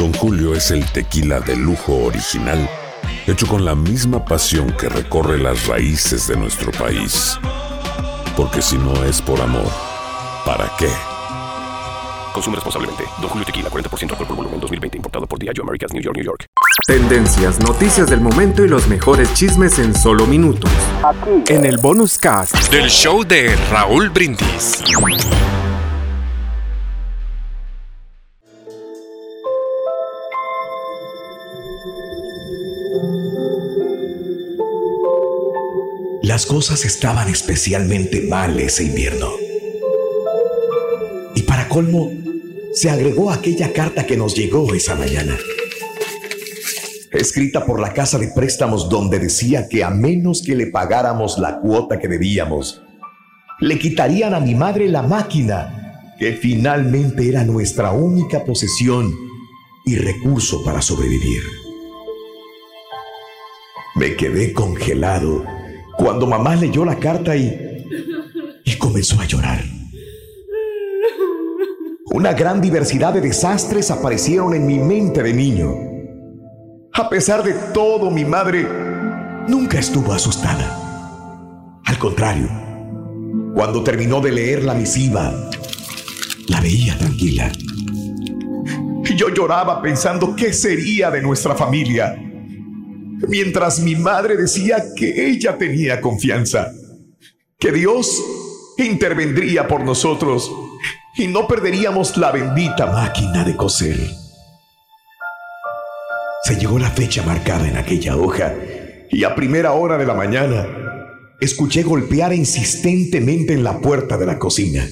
Don Julio es el tequila de lujo original, hecho con la misma pasión que recorre las raíces de nuestro país. Porque si no es por amor, ¿para qué? Consume responsablemente. Don Julio Tequila, 40% alcohol por volumen, 2020. Importado por Diageo Americas, New York, New York. Tendencias, noticias del momento y los mejores chismes en solo minutos. En el bonus cast del show de Raúl Brindis. Las cosas estaban especialmente mal ese invierno. Y para colmo, se agregó aquella carta que nos llegó esa mañana. Escrita por la casa de préstamos donde decía que a menos que le pagáramos la cuota que debíamos, le quitarían a mi madre la máquina, que finalmente era nuestra única posesión y recurso para sobrevivir. Me quedé congelado cuando mamá leyó la carta y, y comenzó a llorar. Una gran diversidad de desastres aparecieron en mi mente de niño. A pesar de todo, mi madre nunca estuvo asustada. Al contrario, cuando terminó de leer la misiva, la veía tranquila. Yo lloraba pensando qué sería de nuestra familia mientras mi madre decía que ella tenía confianza, que Dios intervendría por nosotros y no perderíamos la bendita máquina de coser. Se llegó la fecha marcada en aquella hoja y a primera hora de la mañana escuché golpear insistentemente en la puerta de la cocina.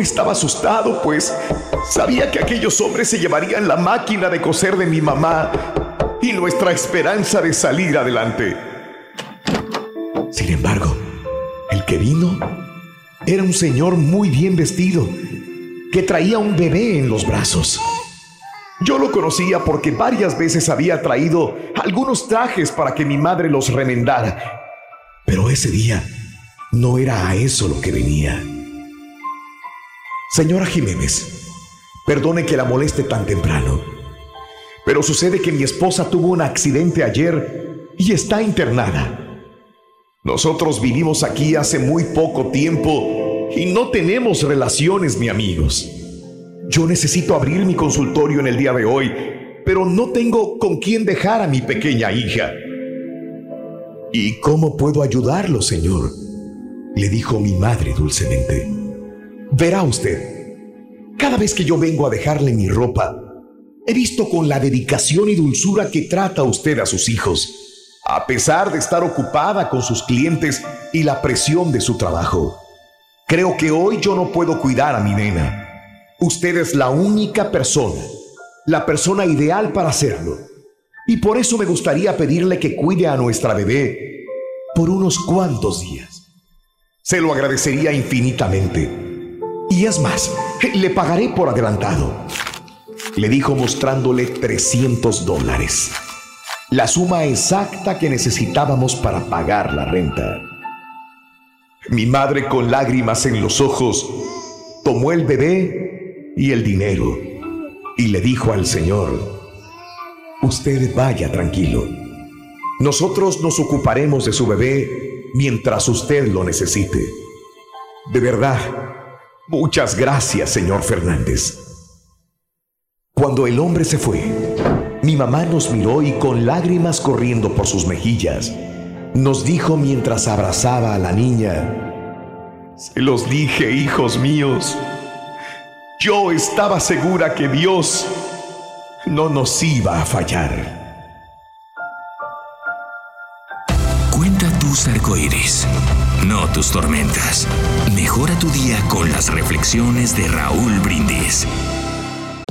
Estaba asustado, pues sabía que aquellos hombres se llevarían la máquina de coser de mi mamá y nuestra esperanza de salir adelante. Sin embargo, el que vino era un señor muy bien vestido, que traía un bebé en los brazos. Yo lo conocía porque varias veces había traído algunos trajes para que mi madre los remendara. Pero ese día no era a eso lo que venía. Señora Jiménez, perdone que la moleste tan temprano, pero sucede que mi esposa tuvo un accidente ayer y está internada. Nosotros vivimos aquí hace muy poco tiempo y no tenemos relaciones ni amigos. Yo necesito abrir mi consultorio en el día de hoy, pero no tengo con quién dejar a mi pequeña hija. ¿Y cómo puedo ayudarlo, señor? Le dijo mi madre dulcemente. Verá usted, cada vez que yo vengo a dejarle mi ropa, he visto con la dedicación y dulzura que trata usted a sus hijos a pesar de estar ocupada con sus clientes y la presión de su trabajo. Creo que hoy yo no puedo cuidar a mi nena. Usted es la única persona, la persona ideal para hacerlo. Y por eso me gustaría pedirle que cuide a nuestra bebé por unos cuantos días. Se lo agradecería infinitamente. Y es más, le pagaré por adelantado. Le dijo mostrándole 300 dólares la suma exacta que necesitábamos para pagar la renta. Mi madre con lágrimas en los ojos tomó el bebé y el dinero y le dijo al Señor, usted vaya tranquilo. Nosotros nos ocuparemos de su bebé mientras usted lo necesite. De verdad, muchas gracias, señor Fernández. Cuando el hombre se fue, mi mamá nos miró y con lágrimas corriendo por sus mejillas, nos dijo mientras abrazaba a la niña, se los dije, hijos míos, yo estaba segura que Dios no nos iba a fallar. Cuenta tus arcoíris, no tus tormentas. Mejora tu día con las reflexiones de Raúl Brindis.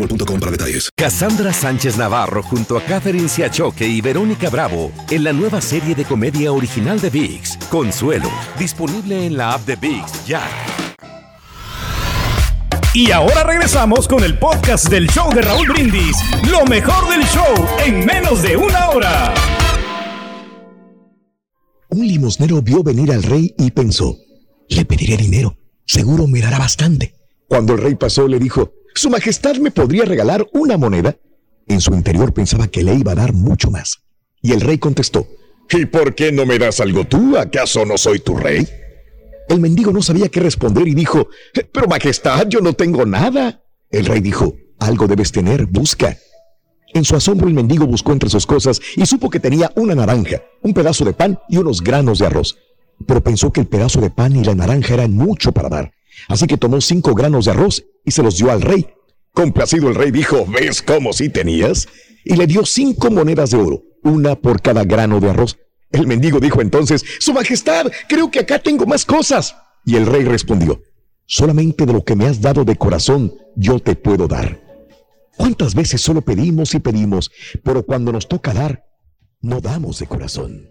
boostmobile.com para detalles. Cassandra Sánchez Navarro junto a Catherine Siachoque y Verónica Bravo en la nueva serie de comedia original de VIX, Consuelo, disponible en la app de VIX ya. Y ahora regresamos con el podcast del show de Raúl Brindis, lo mejor del show en menos de una hora. Un limosnero vio venir al rey y pensó, le pediré dinero, seguro me dará bastante. Cuando el rey pasó le dijo, su Majestad me podría regalar una moneda. En su interior pensaba que le iba a dar mucho más. Y el rey contestó, ¿Y por qué no me das algo tú? ¿Acaso no soy tu rey? El mendigo no sabía qué responder y dijo, Pero Majestad, yo no tengo nada. El rey dijo, Algo debes tener, busca. En su asombro el mendigo buscó entre sus cosas y supo que tenía una naranja, un pedazo de pan y unos granos de arroz. Pero pensó que el pedazo de pan y la naranja eran mucho para dar. Así que tomó cinco granos de arroz y se los dio al rey. Complacido el rey dijo, ¿ves cómo sí tenías? Y le dio cinco monedas de oro, una por cada grano de arroz. El mendigo dijo entonces, Su Majestad, creo que acá tengo más cosas. Y el rey respondió, solamente de lo que me has dado de corazón yo te puedo dar. ¿Cuántas veces solo pedimos y pedimos, pero cuando nos toca dar, no damos de corazón?